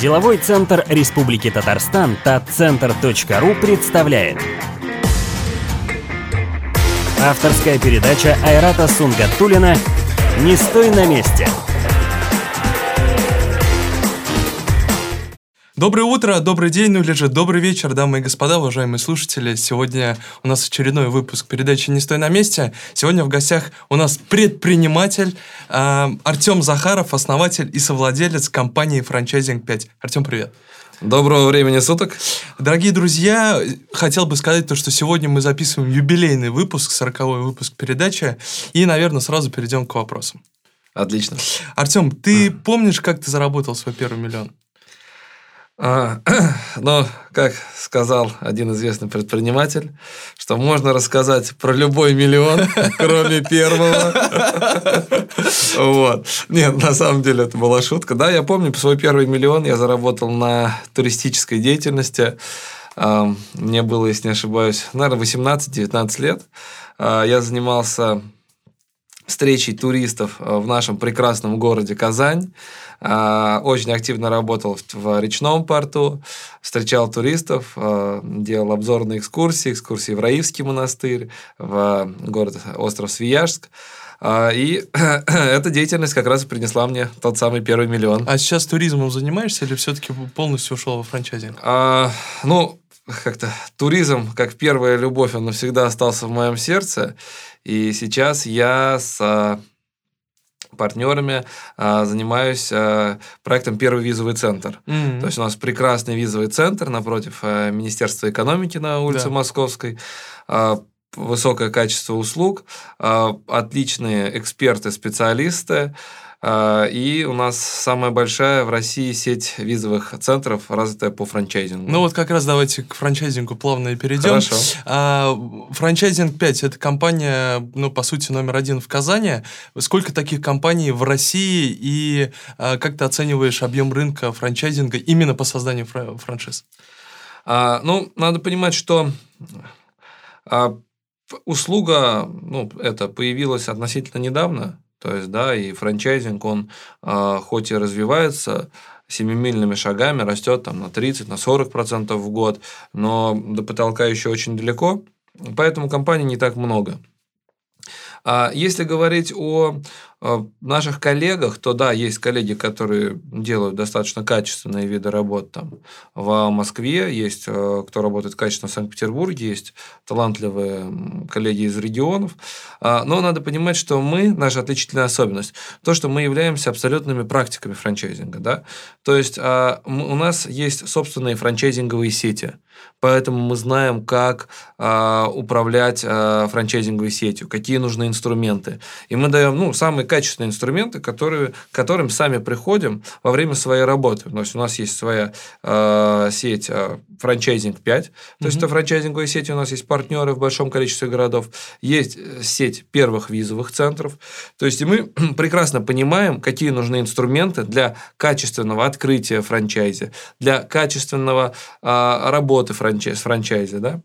Деловой центр Республики Татарстан татцентр.ру представляет. Авторская передача Айрата Сунгатулина «Не стой на месте» Доброе утро, добрый день, ну или же добрый вечер, дамы и господа, уважаемые слушатели. Сегодня у нас очередной выпуск передачи «Не стой на месте». Сегодня в гостях у нас предприниматель э, Артем Захаров, основатель и совладелец компании «Франчайзинг 5». Артем, привет. Доброго времени суток. Дорогие друзья, хотел бы сказать то, что сегодня мы записываем юбилейный выпуск, 40 выпуск передачи, и, наверное, сразу перейдем к вопросам. Отлично. Артем, ты помнишь, как ты заработал свой первый миллион? А, ну, как сказал один известный предприниматель, что можно рассказать про любой миллион, кроме первого. Вот. Нет, на самом деле это была шутка. Да, я помню, свой первый миллион я заработал на туристической деятельности. Мне было, если не ошибаюсь, наверное, 18-19 лет. А, я занимался встречей туристов в нашем прекрасном городе Казань. А, очень активно работал в речном порту, встречал туристов, а, делал обзорные экскурсии, экскурсии в Раивский монастырь, в город остров Свияжск. И эта деятельность как раз и принесла мне тот самый первый миллион. А сейчас туризмом занимаешься или все-таки полностью ушел во франчайзинг? А, ну, как-то туризм, как первая любовь, он навсегда остался в моем сердце. И сейчас я с партнерами а, занимаюсь а, проектом «Первый визовый центр». Mm-hmm. То есть у нас прекрасный визовый центр напротив а, Министерства экономики на улице да. Московской. А, высокое качество услуг, а, отличные эксперты, специалисты, а, и у нас самая большая в России сеть визовых центров, развитая по франчайзингу. Ну вот как раз давайте к франчайзингу плавно и перейдем. Хорошо. А, франчайзинг 5 – это компания, ну, по сути, номер один в Казани. Сколько таких компаний в России и а, как ты оцениваешь объем рынка франчайзинга именно по созданию фра- франшиз? А, ну, надо понимать, что а, услуга, ну, это появилась относительно недавно, то есть, да, и франчайзинг, он э, хоть и развивается семимильными шагами, растет там на 30, на 40 процентов в год, но до потолка еще очень далеко, поэтому компаний не так много. А если говорить о наших коллегах, то да, есть коллеги, которые делают достаточно качественные виды работ там в Москве, есть э, кто работает качественно в Санкт-Петербурге, есть талантливые коллеги из регионов. А, но надо понимать, что мы, наша отличительная особенность, то, что мы являемся абсолютными практиками франчайзинга. Да? То есть а, у нас есть собственные франчайзинговые сети, поэтому мы знаем, как а, управлять франчайзинговой сетью, какие нужны инструменты. И мы даем ну, самые качественные инструменты, которые, к которым сами приходим во время своей работы. То есть у нас есть своя э, сеть э, франчайзинг 5, то mm-hmm. есть это франчайзинговые сети, у нас есть партнеры в большом количестве городов, есть э, сеть первых визовых центров. То есть мы прекрасно понимаем, какие нужны инструменты для качественного открытия франчайзи, для качественного э, работы франчайз, франчайзи, да.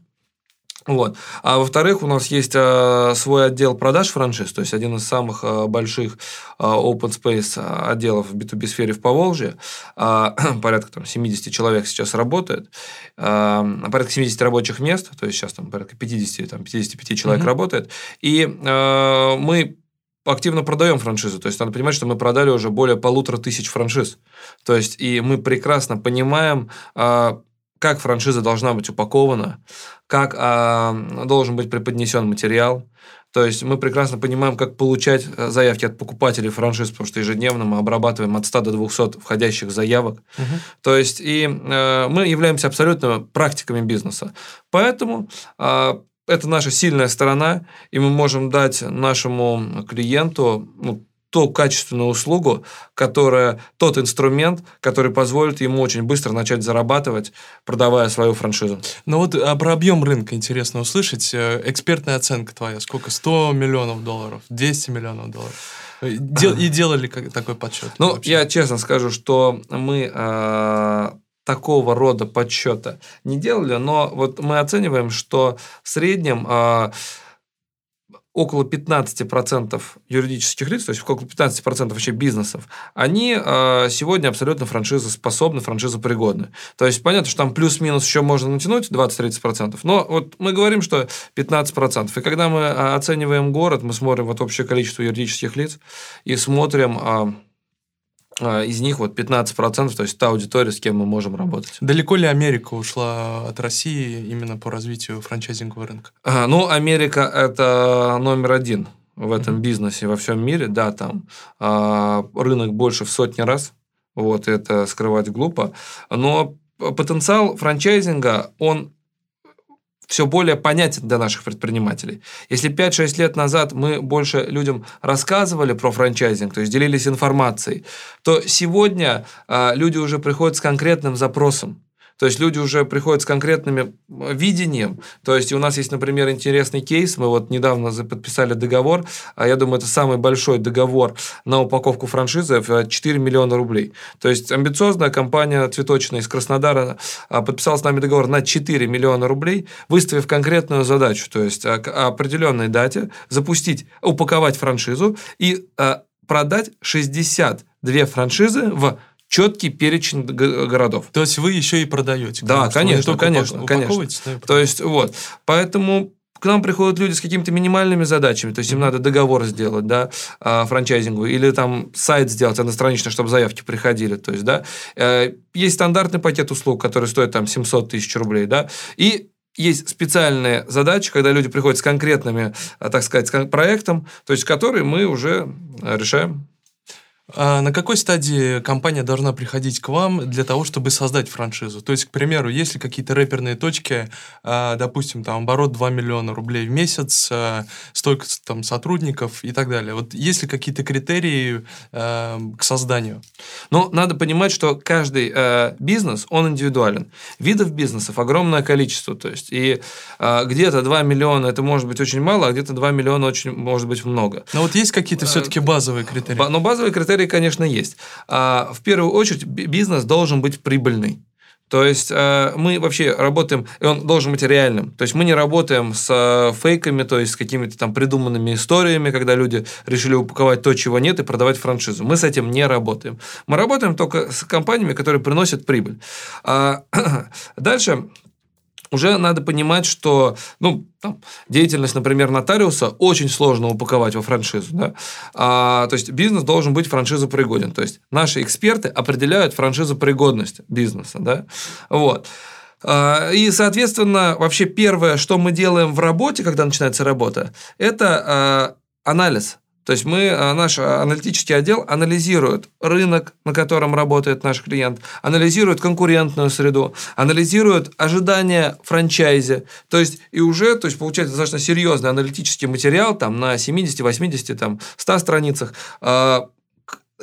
Вот. А во-вторых, у нас есть э, свой отдел продаж франшиз, то есть один из самых э, больших э, open space отделов в B2B сфере в Поволжье. Э, порядка там, 70 человек сейчас работает. Э, порядка 70 рабочих мест, то есть сейчас там порядка 50, там, 55 человек mm-hmm. работает. И э, мы активно продаем франшизу. То есть надо понимать, что мы продали уже более полутора тысяч франшиз. То есть и мы прекрасно понимаем, э, как франшиза должна быть упакована, как э, должен быть преподнесен материал. То есть мы прекрасно понимаем, как получать э, заявки от покупателей франшиз, потому что ежедневно мы обрабатываем от 100 до 200 входящих заявок. Угу. То есть и э, мы являемся абсолютно практиками бизнеса. Поэтому э, это наша сильная сторона, и мы можем дать нашему клиенту ну, ту качественную услугу, которая, тот инструмент, который позволит ему очень быстро начать зарабатывать, продавая свою франшизу. Ну вот а про объем рынка интересно услышать. Э, экспертная оценка твоя. Сколько? 100 миллионов долларов? 200 миллионов долларов? Дел, и делали как, такой подсчет? Ну, вообще? я честно скажу, что мы э, такого рода подсчета не делали, но вот мы оцениваем, что в среднем... Э, около 15% юридических лиц, то есть около 15% вообще бизнесов, они э, сегодня абсолютно франшизоспособны, франшизопригодны. То есть понятно, что там плюс-минус еще можно натянуть 20-30%, но вот мы говорим, что 15%. И когда мы а, оцениваем город, мы смотрим вот общее количество юридических лиц и смотрим... Э, из них вот 15%, то есть та аудитория, с кем мы можем работать. Далеко ли Америка ушла от России именно по развитию франчайзингового рынка? А, ну, Америка – это номер один в этом mm-hmm. бизнесе во всем мире. Да, там а, рынок больше в сотни раз, вот это скрывать глупо. Но потенциал франчайзинга, он все более понятен для наших предпринимателей. Если 5-6 лет назад мы больше людям рассказывали про франчайзинг, то есть делились информацией, то сегодня э, люди уже приходят с конкретным запросом. То есть люди уже приходят с конкретным видением. То есть у нас есть, например, интересный кейс. Мы вот недавно подписали договор. А я думаю, это самый большой договор на упаковку франшизы в 4 миллиона рублей. То есть амбициозная компания цветочная из Краснодара а, подписала с нами договор на 4 миллиона рублей, выставив конкретную задачу, то есть к определенной дате запустить, упаковать франшизу и продать 62 франшизы в четкий перечень городов. То есть вы еще и продаете? Да, конечно, конечно, конечно. То есть вот, поэтому к нам приходят люди с какими-то минимальными задачами, то есть им надо договор сделать, да, а, франчайзингу, или там сайт сделать одностранично, чтобы заявки приходили, то есть, да, э, есть стандартный пакет услуг, который стоит там 700 тысяч рублей, да, и есть специальные задачи, когда люди приходят с конкретными, а, так сказать, проектом, то есть которые мы уже решаем. А на какой стадии компания должна приходить к вам для того, чтобы создать франшизу? То есть, к примеру, если какие-то рэперные точки, а, допустим, там оборот 2 миллиона рублей в месяц, а, столько там сотрудников и так далее. Вот есть ли какие-то критерии к созданию? Ну, надо понимать, что каждый бизнес, он индивидуален. Видов бизнесов огромное количество. То есть, и где-то 2 миллиона это может быть очень мало, а где-то 2 миллиона очень может быть много. Но вот есть какие-то все-таки базовые критерии? Но ну, базовые критерии критерии, конечно, есть. А, в первую очередь, бизнес должен быть прибыльный. То есть э, мы вообще работаем, и он должен быть реальным. То есть мы не работаем с э, фейками, то есть с какими-то там придуманными историями, когда люди решили упаковать то, чего нет, и продавать франшизу. Мы с этим не работаем. Мы работаем только с компаниями, которые приносят прибыль. А, дальше уже надо понимать, что ну, там, деятельность, например, нотариуса очень сложно упаковать во франшизу. Да? А, то есть бизнес должен быть франшизопригоден. То есть наши эксперты определяют франшизопригодность бизнеса. Да? Вот. А, и, соответственно, вообще первое, что мы делаем в работе, когда начинается работа, это а, анализ то есть мы, э, наш аналитический отдел анализирует рынок, на котором работает наш клиент, анализирует конкурентную среду, анализирует ожидания франчайзи. То есть и уже, то есть получается достаточно серьезный аналитический материал там на 70, 80, там 100 страницах, э,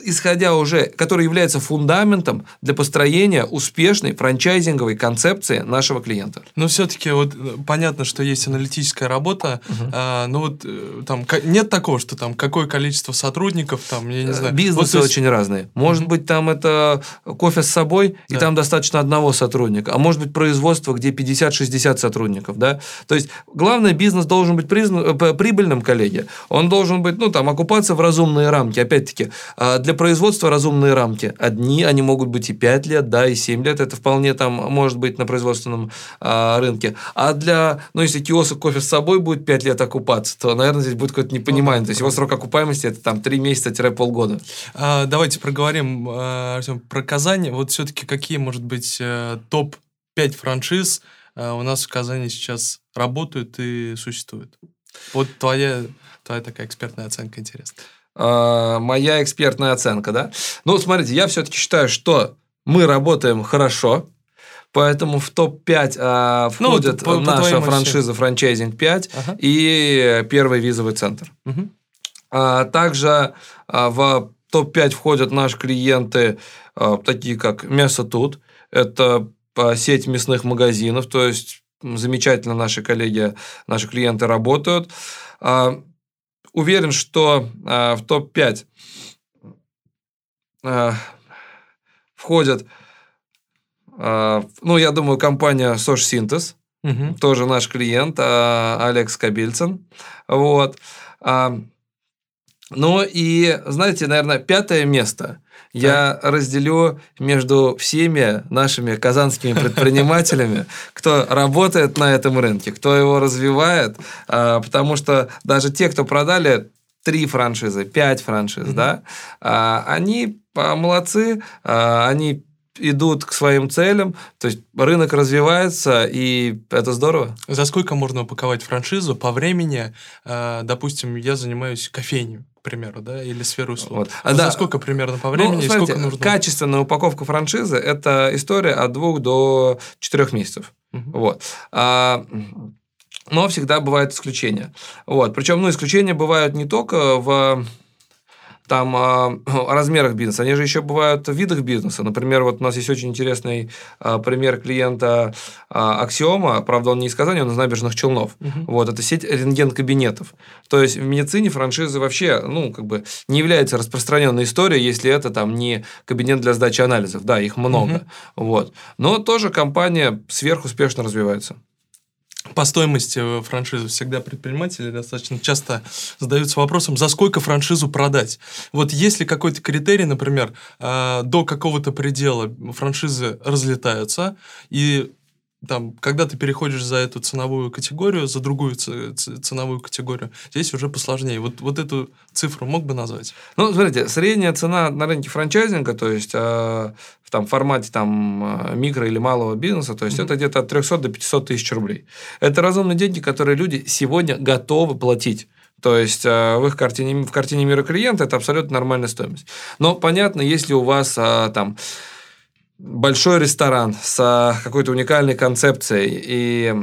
исходя уже, который является фундаментом для построения успешной франчайзинговой концепции нашего клиента. Но все-таки вот э, понятно, что есть аналитическая работа, угу. а, но вот э, там нет такого, что там какое количество сотрудников, там, я не знаю. Бизнесы вот, есть... очень разные. Может угу. быть, там это кофе с собой, да. и там достаточно одного сотрудника, а может быть, производство, где 50-60 сотрудников, да. То есть, главное, бизнес должен быть призна... Э, прибыльным, коллеги. Он должен быть, ну, там, окупаться в разумные рамки. Опять-таки, а, для производства разумные рамки. Одни, они могут быть и 5 лет, да, и 7 лет. Это вполне там может быть на производственном а, рынке. А для, ну, если киоск кофе с собой будет 5 лет окупаться, то, наверное, здесь будет какое-то непонимание. Ну, То есть его срок окупаемости это там 3 месяца-полгода. А, давайте проговорим, а, Артем, про Казань. Вот все-таки какие, может быть, э, топ-5 франшиз а, у нас в Казани сейчас работают и существуют? Вот твоя, твоя такая экспертная оценка интересна. Э, моя экспертная оценка, да. Ну, смотрите, я все-таки считаю, что мы работаем хорошо, Поэтому в топ-5 а, входит ну, по, наша по франшиза франчайзинг 5 ага. и первый визовый центр. Угу. А, также а, в топ-5 входят наши клиенты, а, такие как Мясо Тут. Это а, сеть мясных магазинов, то есть замечательно наши коллеги, наши клиенты работают. А, уверен, что э, в топ-5 э, входят, э, ну, я думаю, компания SourceSynthesis. Мгм. тоже наш клиент, а, Алекс Кабельцин. Вот. А, Ну и, знаете, наверное, пятое место я разделю между всеми нашими казанскими предпринимателями, кто работает на этом рынке, кто его развивает, а, потому что даже те, кто продали три франшизы, пять франшиз, да, а, они а, молодцы, они идут к своим целям, то есть рынок развивается, и это здорово. За сколько можно упаковать франшизу по времени? допустим, я занимаюсь кофейней, примеру, да, или сферой услуг. Вот. А, да. За сколько примерно по Ну, времени и смотрите, сколько нужно? Качественная упаковка франшизы – это история от двух до четырех месяцев. Мгм. Вот. А, но всегда бывают исключения. Вот. Причем, ну, исключения бывают не только в там а, размерах бизнеса, они же еще бывают в видах бизнеса. Например, вот у нас есть очень интересный а, пример клиента а, Аксиома, правда, он не из Казани, он из набережных Челнов. Мгм. Вот, это сеть рентген-кабинетов. То есть в медицине франшизы вообще, ну, как бы не является распространенной историей, если это там не кабинет для сдачи анализов. Да, их много. Вот. Но тоже компания сверхуспешно развивается. По стоимости э, франшизы всегда предприниматели достаточно часто задаются вопросом, за сколько франшизу продать. Вот есть ли какой-то критерий, например, э, до какого-то предела франшизы разлетаются, и там, когда ты переходишь за эту ценовую категорию, за другую ценовую категорию, здесь уже посложнее. Вот, вот эту цифру мог бы назвать? Ну, смотрите, средняя цена на рынке франчайзинга, то есть э, в там, формате там, э, микро или малого бизнеса, то есть Мгм. это где-то от 300 до 500 тысяч рублей. Это разумные деньги, которые люди сегодня готовы платить. То есть э, в их картине, в картине мира клиента это абсолютно нормальная стоимость. Но понятно, если у вас э, там большой ресторан с какой-то уникальной концепцией и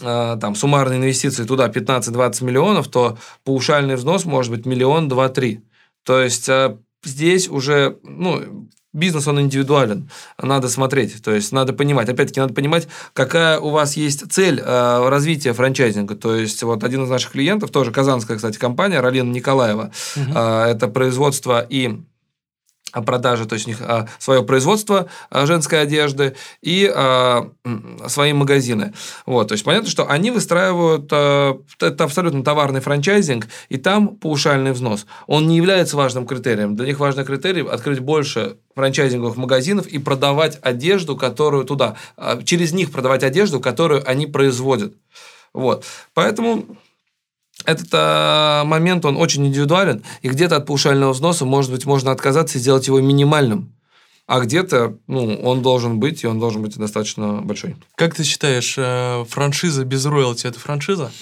э, там суммарные инвестиции туда 15-20 миллионов, то паушальный взнос может быть миллион, два, три. То есть э, здесь уже, ну, бизнес, он индивидуален. Надо смотреть, то есть надо понимать. Опять-таки, надо понимать, какая у вас есть цель э, развития франчайзинга. То есть вот один из наших клиентов, тоже казанская, кстати, компания, Ралина Николаева, Мгм. э, это производство и продажи, то есть у них а, свое производство а, женской одежды и а, свои магазины. Вот, то есть понятно, что они выстраивают, это абсолютно товарный франчайзинг, и там паушальный взнос. Он не является важным критерием. Для них важный критерий открыть больше франчайзинговых магазинов и продавать одежду, которую туда, через них продавать одежду, которую они производят. Вот. Поэтому этот а, момент, он очень индивидуален, и где-то от паушального взноса, может быть, можно отказаться и сделать его минимальным. А где-то, ну, он должен быть, и он должен быть достаточно большой. Как ты считаешь, э, франшиза без роялти – это франшиза?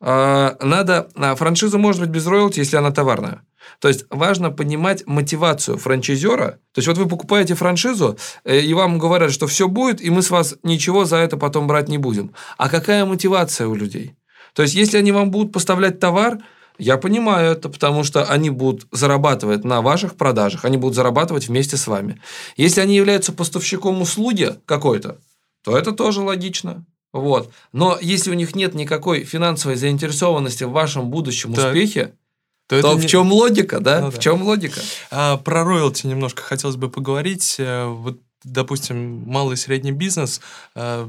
А, Надо, а, франшиза может быть без роялти, если она товарная. То есть важно понимать мотивацию франчайзера. То есть вот вы покупаете франшизу, э, и вам говорят, что все будет, и мы с вас ничего за это потом брать не будем. А какая мотивация у людей? То есть если они вам будут поставлять товар, я понимаю это, потому что они будут зарабатывать на ваших продажах, они будут зарабатывать вместе с вами. Если они являются поставщиком услуги какой-то, то это тоже логично. Вот. Но если у них нет никакой финансовой заинтересованности в вашем будущем Так. успехе, То, то в не- чем логика, да? Ну в да. чем логика? А, про роялти немножко хотелось бы поговорить. Э, Вот, допустим, малый и средний бизнес. э,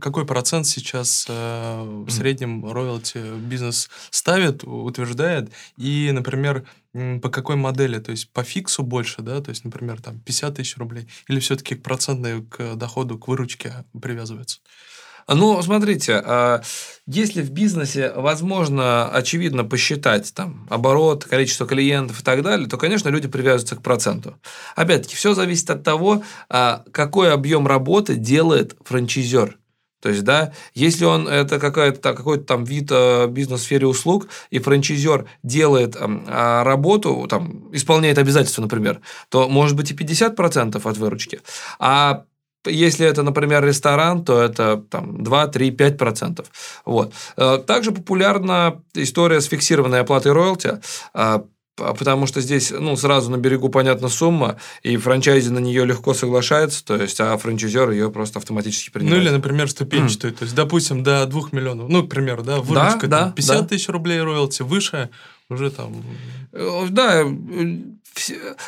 Какой процент сейчас э, в среднем роялти бизнес ставит, утверждает? И, например, по какой модели? То есть по фиксу больше, да? То есть, например, там 50 тысяч рублей? Или все-таки к процентной, к доходу, к выручке привязывается? Ну, смотрите, а, если в бизнесе возможно, очевидно, посчитать там оборот, количество клиентов и так далее, то, конечно, люди привязываются к проценту. Опять-таки, все зависит от того, а, какой объем работы делает франчайзер. То есть, да, если он это какая-то, какой-то там вид э, бизнес в сфере услуг, и франчайзер делает а, работу, там, исполняет обязательства, например, то может быть и 50% от выручки. А если это, например, ресторан, то это там 2, 3, 5 процентов. Вот. Э, Также популярна история с фиксированной оплатой роялти, п- потому что здесь ну, сразу на берегу понятна сумма, и франчайзи на нее легко соглашается, то есть, а франчайзер ее просто автоматически Ну принимает. или, например, ступенчатую. То есть, допустим, до 2 миллионов. Ну, к примеру, да, выручка да, там 50 да. тысяч рублей роялти, выше уже там... Э, Да, э,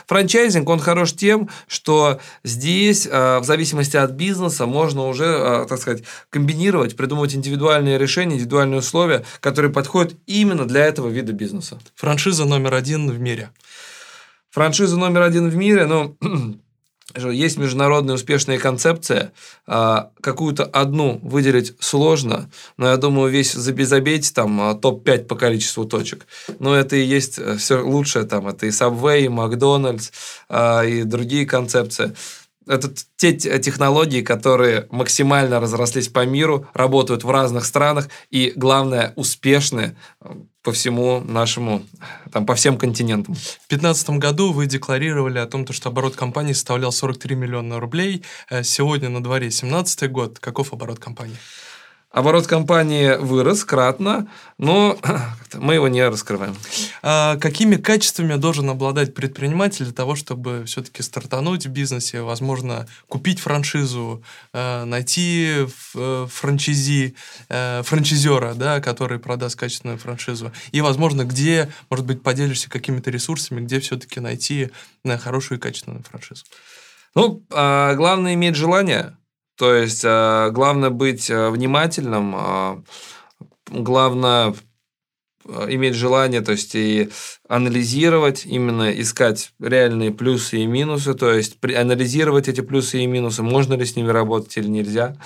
франчайзинг, он хорош тем, что здесь, в зависимости от бизнеса, можно уже, так сказать, комбинировать, придумывать индивидуальные решения, индивидуальные условия, которые подходят именно для этого вида бизнеса. Франшиза номер один в мире. Франшиза номер один в мире, ну, есть международная успешная концепция, а, какую-то одну выделить сложно, но я думаю, весь забейте там а, топ-5 по количеству точек. Но это и есть э, все лучшее там, это и Subway, и Макдональдс, а, и другие концепции. Это те технологии, которые максимально разрослись по миру, работают в разных странах и, главное, успешны по всему нашему, там, по всем континентам. В 2015 году вы декларировали о том, что оборот компании составлял 43 миллиона рублей. Э, сегодня на дворе 2017 год. Каков оборот компании? Оборот компании вырос кратно, но мы его не раскрываем. А какими качествами должен обладать предприниматель для того, чтобы все-таки стартануть в бизнесе, возможно, купить франшизу, э, найти э, франчизи, э, франчизера, да, который продаст качественную франшизу, и, возможно, где, может быть, поделишься какими-то ресурсами, где все-таки найти хорошую и качественную франшизу? Ну, а, главное иметь желание, то есть э, главное быть э, внимательным, э, главное иметь желание, то есть и анализировать, именно искать реальные плюсы и минусы, то есть анализировать эти плюсы и минусы, можно ли с ними работать или нельзя.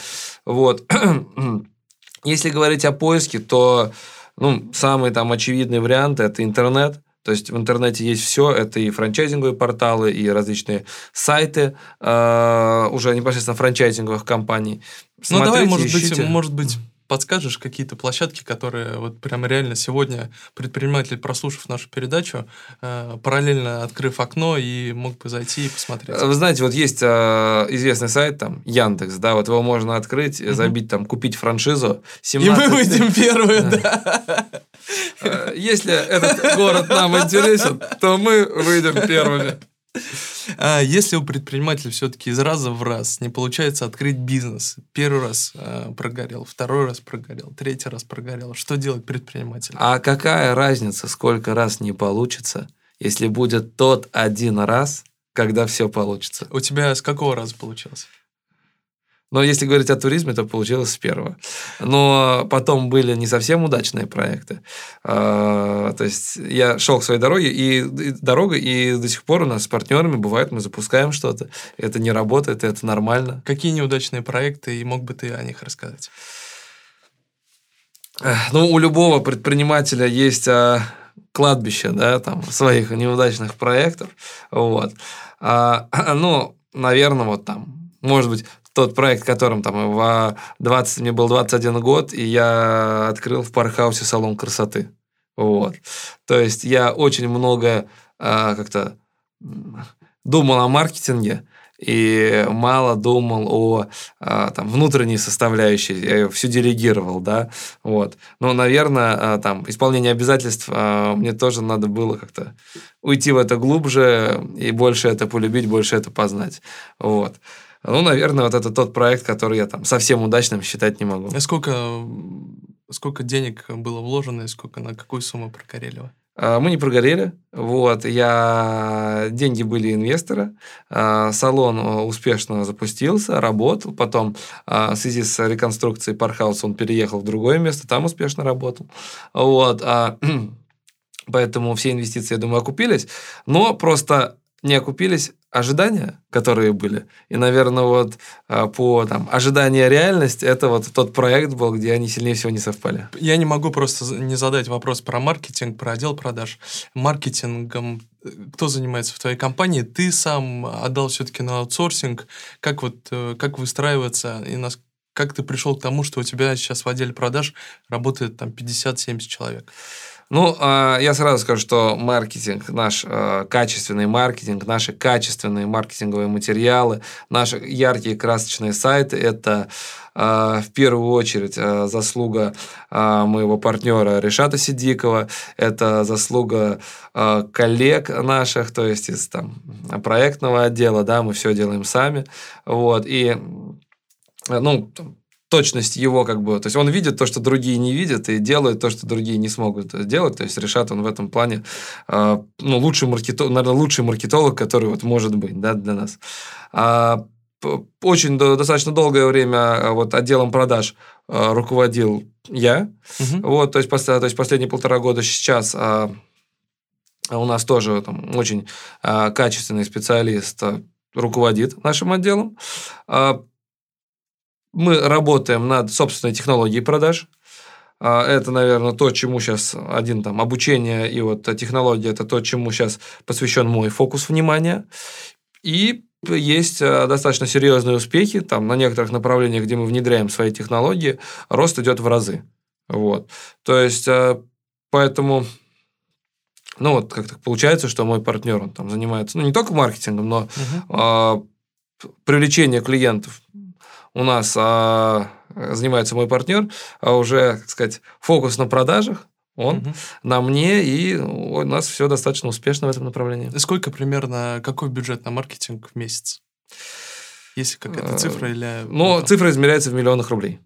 Вот. Если говорить о поиске, то ну, самый там очевидный вариант – это интернет. То есть в интернете есть все, это и франчайзинговые порталы, и различные сайты э, уже непосредственно франчайзинговых компаний. Смотрите, ну давай, может ищите. быть, может быть, подскажешь какие-то площадки, которые вот прямо реально сегодня предприниматель, прослушав нашу передачу, э, параллельно открыв окно и мог бы зайти и посмотреть? Вы знаете, вот есть э, известный сайт там Яндекс, да, вот его можно открыть, угу. забить там купить франшизу. 17... И мы выйдем первые, да. Э, если этот город нам интересен, то мы выйдем первыми. А если у предпринимателя все-таки из раза в раз не получается открыть бизнес, первый раз э, прогорел, второй раз прогорел, третий раз прогорел, что делать предприниматель? А какая разница, сколько раз не получится, если будет тот один раз, когда все получится? У тебя с какого раза получилось? Но если говорить о туризме, то получилось с первого. Но потом были не совсем удачные проекты. А, то есть я шел к своей дороге, и, и дорога, и до сих пор у нас с партнерами бывает, мы запускаем что-то, это не работает, это нормально. Какие неудачные проекты, и мог бы ты о них рассказать? Ну, у любого предпринимателя есть а, кладбище, да, там, своих неудачных проектов, вот. А, ну, наверное, вот там, может быть, тот проект, которым там в 20, мне был 21 год, и я открыл в пархаусе салон красоты. Вот. То есть я очень много а, как-то думал о маркетинге, и мало думал о а, там, внутренней составляющей, я всю делегировал, да, вот. Но, наверное, а, там, исполнение обязательств мне тоже надо было как-то уйти в это глубже и больше это полюбить, больше это познать, вот. Ну, наверное, вот это тот проект, который я там совсем удачным считать не могу. А сколько, сколько денег было вложено и сколько, на какую сумму прогорели вы? А, мы не прогорели. Вот, я... Деньги были инвестора. А, салон э, успешно запустился, работал. Потом а, в связи с реконструкцией пархауса он переехал в другое место, там успешно работал. Вот. Поэтому все инвестиции, я думаю, окупились. Но просто не окупились ожидания, которые были. И, наверное, вот а, по там, ожидания реальность, это вот тот проект был, где они сильнее всего не совпали. Я не могу просто не задать вопрос про маркетинг, про отдел продаж. Маркетингом э, кто занимается в твоей компании? Ты сам отдал все-таки на аутсорсинг. Как вот, э, как выстраиваться и нас, как ты пришел к тому, что у тебя сейчас в отделе продаж работает там 50-70 человек? Ну, а, я сразу скажу, что маркетинг, наш а, качественный маркетинг, наши качественные маркетинговые материалы, наши яркие красочные сайты – это а, в первую очередь заслуга моего партнера Решата Сидикова, это заслуга коллег наших, то есть из там, проектного отдела, да, мы все делаем сами. Вот, и ну, точность его как бы, то есть он видит то, что другие не видят, и делает то, что другие не смогут сделать. То есть решат он в этом плане, э, ну, лучший маркетолог, наверное, лучший маркетолог, который вот может быть, да, для нас. А, очень достаточно долгое время а, вот отделом продаж а, руководил я. Угу. Вот, то есть, то есть последние полтора года сейчас а, у нас тоже там, очень качественный специалист руководит нашим отделом. Мы работаем над собственной технологией продаж. Это, наверное, то, чему сейчас один там обучение и вот технология, это то, чему сейчас посвящен мой фокус внимания. И есть э, достаточно серьезные успехи, там на некоторых направлениях, где мы внедряем свои технологии, рост идет в разы. Вот. То есть, э, поэтому, ну вот как так получается, что мой партнер, он там занимается, ну не только маркетингом, но угу. э, привлечение клиентов у нас э, занимается мой партнер, а уже, так сказать, фокус на продажах, он угу. на мне, и у нас все достаточно успешно в этом направлении. Сколько примерно, какой бюджет на маркетинг в месяц? Есть какая-то цифра или... Ну, цифра измеряется в миллионах рублей.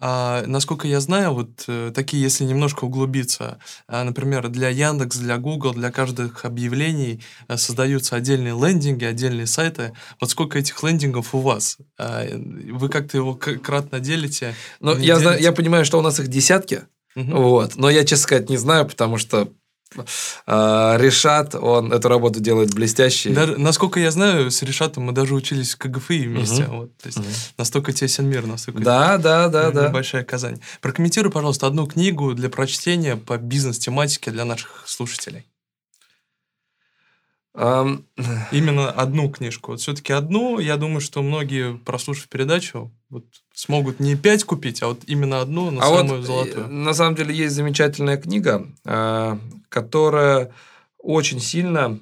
А, насколько я знаю, вот э, такие, если немножко углубиться, а, например, для Яндекс, для Google, для каждых объявлений а, создаются отдельные лендинги, отдельные сайты. Вот сколько этих лендингов у вас? А, вы как-то его кратно делите? Ну, я, знаю, я понимаю, что у нас их десятки, Угу. Вот. Но я, честно сказать, не знаю, потому что Решат, он эту работу делает блестяще. Даже, насколько я знаю, с Решатом мы даже учились в КГФИ вместе. Угу. Вот, то есть угу. настолько тесен мир, настолько да, да, да, да. большая Казань. Прокомментируй, пожалуйста, одну книгу для прочтения по бизнес-тематике для наших слушателей. Именно одну книжку. Вот все-таки одну, я думаю, что многие, прослушав передачу, вот смогут не пять купить, а вот именно одну, но а самую вот, золотую. На самом деле есть замечательная книга, а, которая очень сильно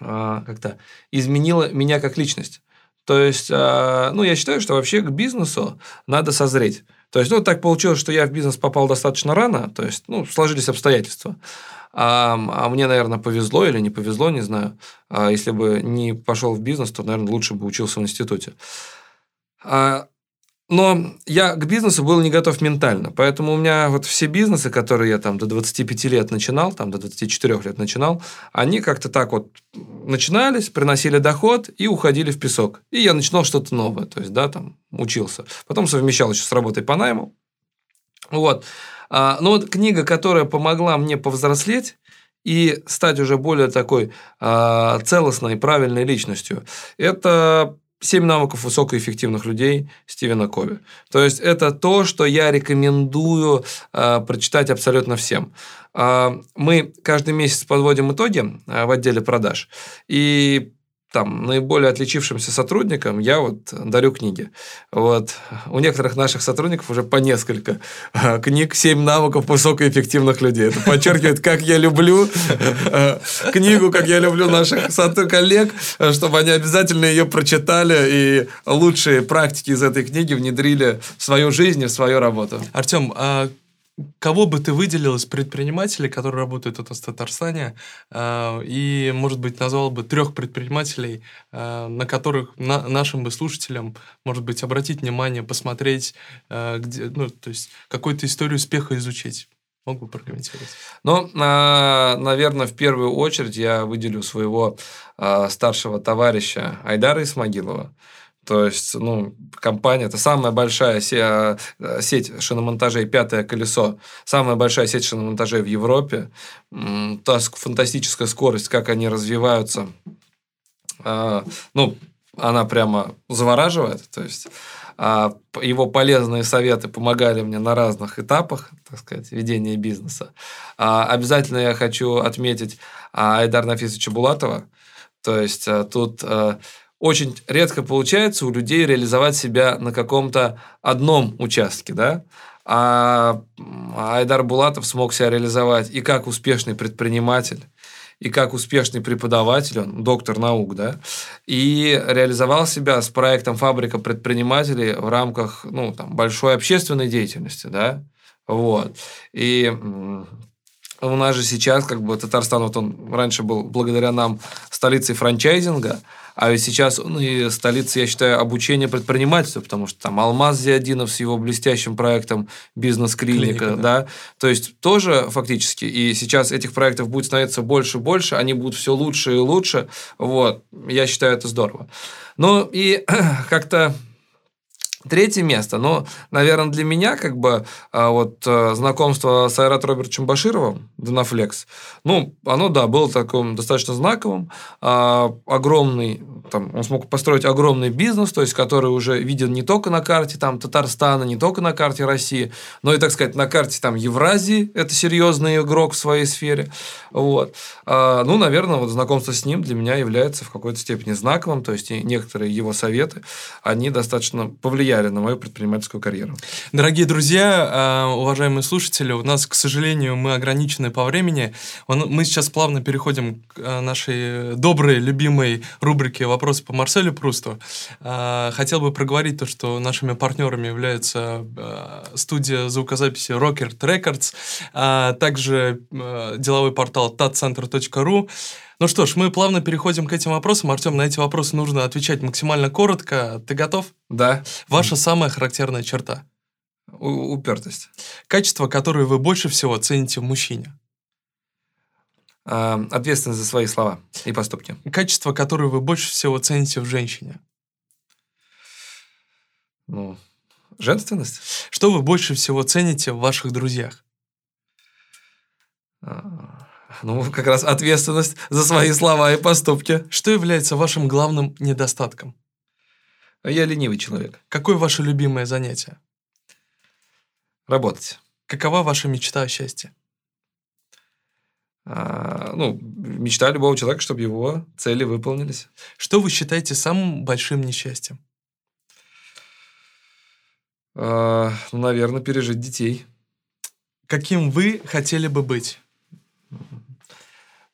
а, как-то изменила меня как личность. То есть, а, ну, я считаю, что вообще к бизнесу надо созреть. То есть, ну, так получилось, что я в бизнес попал достаточно рано, то есть, ну, сложились обстоятельства. А, а мне, наверное, повезло или не повезло, не знаю. А если бы не пошел в бизнес, то, наверное, лучше бы учился в институте. А, но я к бизнесу был не готов ментально. Поэтому у меня вот все бизнесы, которые я там до 25 лет начинал, там до 24 лет начинал, они как-то так вот начинались, приносили доход и уходили в песок. И я начинал что-то новое. То есть, да, там учился. Потом совмещал еще с работой по найму. Вот. А, но вот книга, которая помогла мне повзрослеть и стать уже более такой а, целостной, правильной личностью, это «Семь навыков высокоэффективных людей» Стивена Кови. То есть, это то, что я рекомендую э, прочитать абсолютно всем. Э, мы каждый месяц подводим итоги э, в отделе продаж. И там, наиболее отличившимся сотрудникам я вот дарю книги. Вот. У некоторых наших сотрудников уже по несколько а, книг «Семь навыков высокоэффективных людей». Это подчеркивает, как я люблю а, книгу, как я люблю наших коллег, чтобы они обязательно ее прочитали и лучшие практики из этой книги внедрили в свою жизнь и в свою работу. Артем, а Кого бы ты выделил из предпринимателей, которые работают у нас в Татарстане, э, и, может быть, назвал бы трех предпринимателей, э, на которых на, нашим бы слушателям, может быть, обратить внимание, посмотреть, э, где, ну, то есть какую-то историю успеха изучить? Мог бы прокомментировать? Ну, наверное, в первую очередь я выделю своего старшего товарища Айдара Исмагилова. То есть, ну, компания, это самая большая э, сеть шиномонтажей, пятое колесо, самая большая сеть шиномонтажей в Европе. Та фантастическая скорость, как они развиваются, а, ну, она прямо завораживает. То есть, а, его полезные советы помогали мне на разных этапах, так сказать, ведения бизнеса. А, обязательно я хочу отметить Айдар Нафисовича Булатова. То есть, тут очень редко получается у людей реализовать себя на каком-то одном участке, да, а Айдар Булатов смог себя реализовать и как успешный предприниматель, и как успешный преподаватель, он доктор наук, да, и реализовал себя с проектом «Фабрика предпринимателей» в рамках, ну, там, большой общественной деятельности, да, вот. И у нас же сейчас, как бы, Татарстан, вот он раньше был благодаря нам столицей франчайзинга, а ведь сейчас он и столица, я считаю, обучения предпринимательства, потому что там Алмаз Зиадинов с его блестящим проектом «Бизнес-клиника», Клиника, да. да. То есть тоже фактически. И сейчас этих проектов будет становиться больше и больше, они будут все лучше и лучше. Вот. Я считаю, это здорово. Ну и как-то Третье место, ну, наверное, для меня, как бы, а, вот а, знакомство с Айрат Робертовичем Башировым, Донафлекс, ну, оно, да, было таким достаточно знаковым. А, огромный, там, он смог построить огромный бизнес, то есть, который уже виден не только на карте там Татарстана, не только на карте России, но и, так сказать, на карте там Евразии, это серьезный игрок в своей сфере. Вот. А, ну, наверное, вот знакомство с ним для меня является в какой-то степени знаковым, то есть, некоторые его советы, они достаточно повлияли на мою предпринимательскую карьеру. Дорогие друзья, а, уважаемые слушатели, у нас, к сожалению, мы ограничены по времени. Мы сейчас плавно переходим к а, нашей доброй, любимой рубрике «Вопросы по Марселю Прусту». А, Хотел бы проговорить то, что нашими партнерами являются а, студия звукозаписи Rockert Records, также деловой портал tatcenter.ru. Ну что ж, мы плавно переходим к этим вопросам. Артем, на эти вопросы нужно отвечать максимально коротко. Ты готов? Да, Ваша самая характерная черта. у- упертость. Качество, которое вы больше всего цените в мужчине. А, ответственность за свои слова и поступки. Качество, которое вы больше всего цените в женщине. Ну, женственность. Что вы больше всего цените в ваших друзьях? А, Ну, как раз ответственность за свои слова и поступки. Что является вашим главным недостатком? Я ленивый человек. Какое ваше любимое занятие? Работать. Какова ваша мечта о счастье? А, ну, мечта любого человека, чтобы его цели выполнились. Что вы считаете самым большим несчастьем? А, ну, наверное, пережить детей. Каким вы хотели бы быть?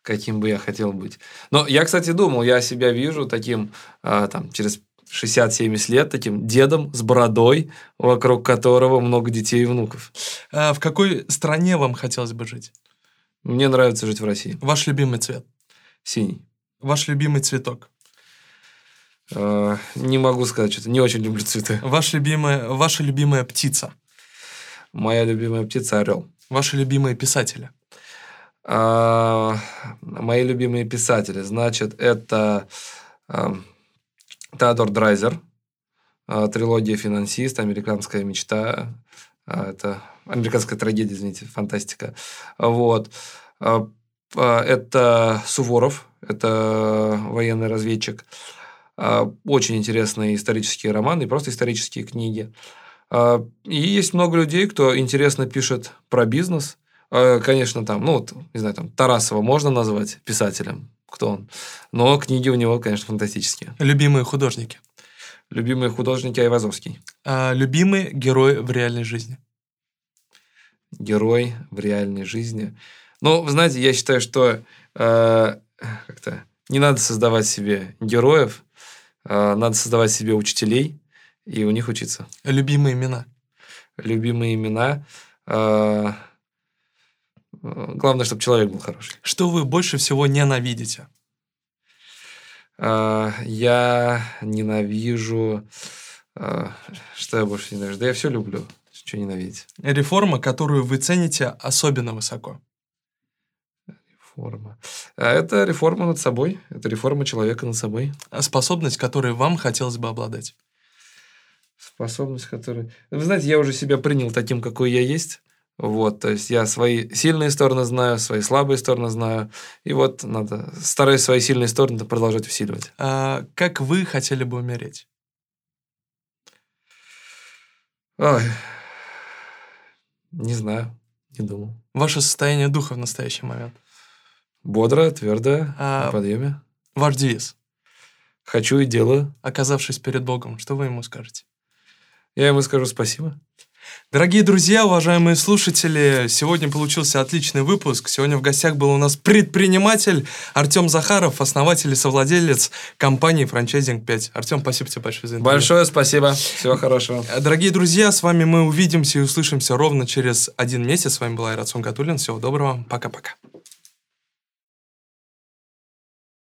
Каким бы я хотел быть. Но я, кстати, думал, я себя вижу таким, а, там, через 60-70 лет, таким дедом с бородой, вокруг которого много детей и внуков. А в какой стране вам хотелось бы жить? Мне нравится жить в России. Ваш любимый цвет? Синий. Ваш любимый цветок? А, не могу сказать, что-то не очень люблю цветы. Ваш любимая, ваша любимая птица? Моя любимая птица орел. Ваши любимые писатели? А, мои любимые писатели, значит, это а, Теодор Драйзер, а, трилогия «Финансист», «Американская мечта», а, это американская трагедия, извините, фантастика. Вот. Это Суворов, это военный разведчик. Очень интересные исторические романы просто исторические книги. И есть много людей, кто интересно пишет про бизнес. А, Конечно, там, ну, вот, не знаю, там, Тарасова можно назвать писателем, кто он. Но книги у него, конечно, фантастические. Любимые художники? Любимые художники Айвазовский. А, любимые герои в реальной жизни? Герой в реальной жизни. Ну, вы знаете, я считаю, что э, как-то не надо создавать себе героев, э, надо создавать себе учителей и у них учиться. Любимые имена? Любимые имена. э, э, главное, чтобы человек был хороший. Что вы больше всего ненавидите? А, Я ненавижу... а, Что я больше ненавижу? Да я все люблю. Что ненавидеть? Реформа, которую вы цените особенно высоко? Реформа. А Это реформа над собой. Это реформа человека над собой. А Способность, которой вам хотелось бы обладать? Способность, которая... Вы знаете, я уже себя принял таким, какой я есть. Вот, то есть я свои сильные стороны знаю, свои слабые стороны знаю. И вот надо, стараюсь свои сильные стороны продолжать усиливать. А, как вы хотели бы умереть? Ой, не знаю, не думал. Ваше состояние духа в настоящий момент? Бодро, твердо, А- на подъеме. Ваш девиз? Хочу и делаю. Оказавшись перед Богом, что вы ему скажете? Я ему скажу спасибо. Дорогие друзья, уважаемые слушатели, сегодня получился отличный выпуск. Сегодня в гостях был у нас предприниматель Артем Захаров, основатель и совладелец компании «Франчайзинг 5». Артем, спасибо тебе большое за интервью. Большое спасибо. Всего хорошего. Дорогие друзья, с вами мы увидимся и услышимся ровно через один месяц. С вами был Айрат Сунгатуллин. Всего доброго. Пока-пока.